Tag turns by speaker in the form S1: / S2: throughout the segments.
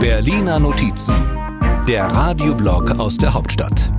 S1: Berliner Notizen, der Radioblog aus der Hauptstadt.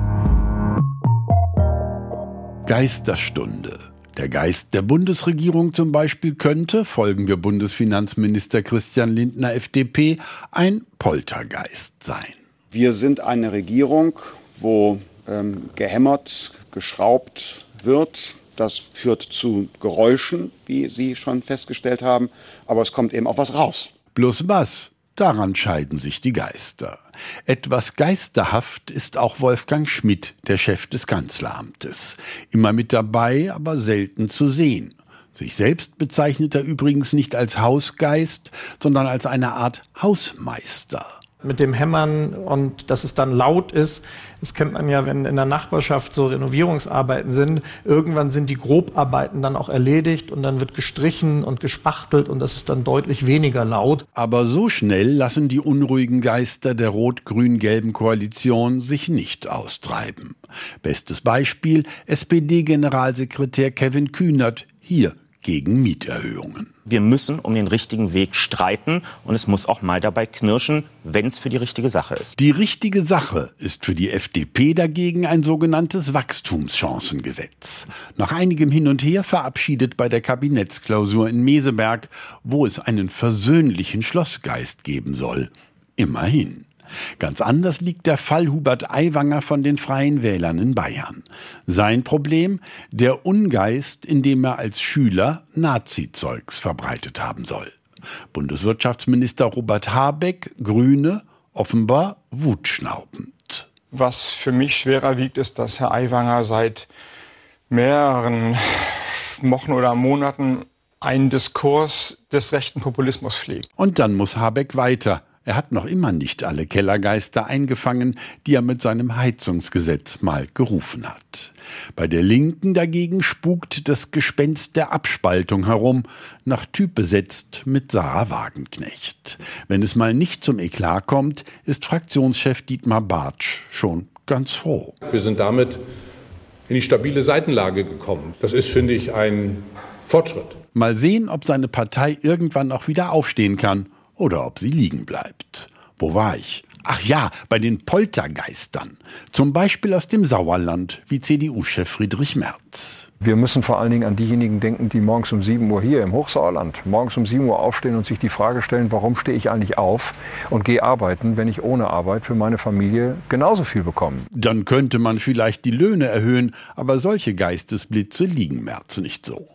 S2: Geisterstunde. Der Geist der Bundesregierung zum Beispiel könnte, folgen wir Bundesfinanzminister Christian Lindner FDP, ein Poltergeist sein.
S3: Wir sind eine Regierung, wo ähm, gehämmert, geschraubt wird. Das führt zu Geräuschen, wie Sie schon festgestellt haben, aber es kommt eben auch was raus.
S2: Bloß was? Daran scheiden sich die Geister. Etwas geisterhaft ist auch Wolfgang Schmidt, der Chef des Kanzleramtes. Immer mit dabei, aber selten zu sehen. Sich selbst bezeichnet er übrigens nicht als Hausgeist, sondern als eine Art Hausmeister
S4: mit dem Hämmern und dass es dann laut ist. Das kennt man ja, wenn in der Nachbarschaft so Renovierungsarbeiten sind. Irgendwann sind die Grobarbeiten dann auch erledigt und dann wird gestrichen und gespachtelt und das ist dann deutlich weniger laut.
S2: Aber so schnell lassen die unruhigen Geister der rot-grün-gelben Koalition sich nicht austreiben. Bestes Beispiel SPD-Generalsekretär Kevin Kühnert hier gegen Mieterhöhungen.
S5: Wir müssen um den richtigen Weg streiten und es muss auch mal dabei knirschen, wenn es für die richtige Sache ist.
S2: Die richtige Sache ist für die FDP dagegen ein sogenanntes Wachstumschancengesetz. Nach einigem Hin und Her verabschiedet bei der Kabinettsklausur in Meseberg, wo es einen versöhnlichen Schlossgeist geben soll. Immerhin. Ganz anders liegt der Fall Hubert Aiwanger von den Freien Wählern in Bayern. Sein Problem? Der Ungeist, in dem er als Schüler Nazizeugs verbreitet haben soll. Bundeswirtschaftsminister Robert Habeck, Grüne, offenbar wutschnaubend.
S6: Was für mich schwerer wiegt, ist, dass Herr Aiwanger seit mehreren Wochen oder Monaten einen Diskurs des rechten Populismus pflegt.
S2: Und dann muss Habeck weiter. Er hat noch immer nicht alle Kellergeister eingefangen, die er mit seinem Heizungsgesetz mal gerufen hat. Bei der Linken dagegen spukt das Gespenst der Abspaltung herum, nach Typ besetzt mit Sarah Wagenknecht. Wenn es mal nicht zum Eklat kommt, ist Fraktionschef Dietmar Bartsch schon ganz froh.
S7: Wir sind damit in die stabile Seitenlage gekommen. Das ist, finde ich, ein Fortschritt.
S2: Mal sehen, ob seine Partei irgendwann auch wieder aufstehen kann oder ob sie liegen bleibt. Wo war ich? Ach ja, bei den Poltergeistern. Zum Beispiel aus dem Sauerland, wie CDU-Chef Friedrich Merz.
S8: Wir müssen vor allen Dingen an diejenigen denken, die morgens um 7 Uhr hier im Hochsauerland morgens um 7 Uhr aufstehen und sich die Frage stellen, warum stehe ich eigentlich auf und gehe arbeiten, wenn ich ohne Arbeit für meine Familie genauso viel bekomme.
S2: Dann könnte man vielleicht die Löhne erhöhen, aber solche Geistesblitze liegen Merz nicht so.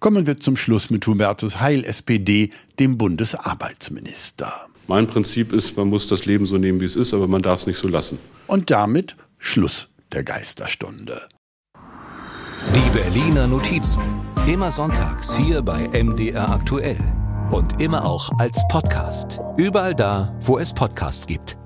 S2: Kommen wir zum Schluss mit Hubertus Heil, SPD, dem Bundesarbeitsminister.
S9: Mein Prinzip ist, man muss das Leben so nehmen, wie es ist, aber man darf es nicht so lassen.
S2: Und damit Schluss der Geisterstunde.
S1: Die Berliner Notizen. Immer sonntags hier bei MDR aktuell. Und immer auch als Podcast. Überall da, wo es Podcasts gibt.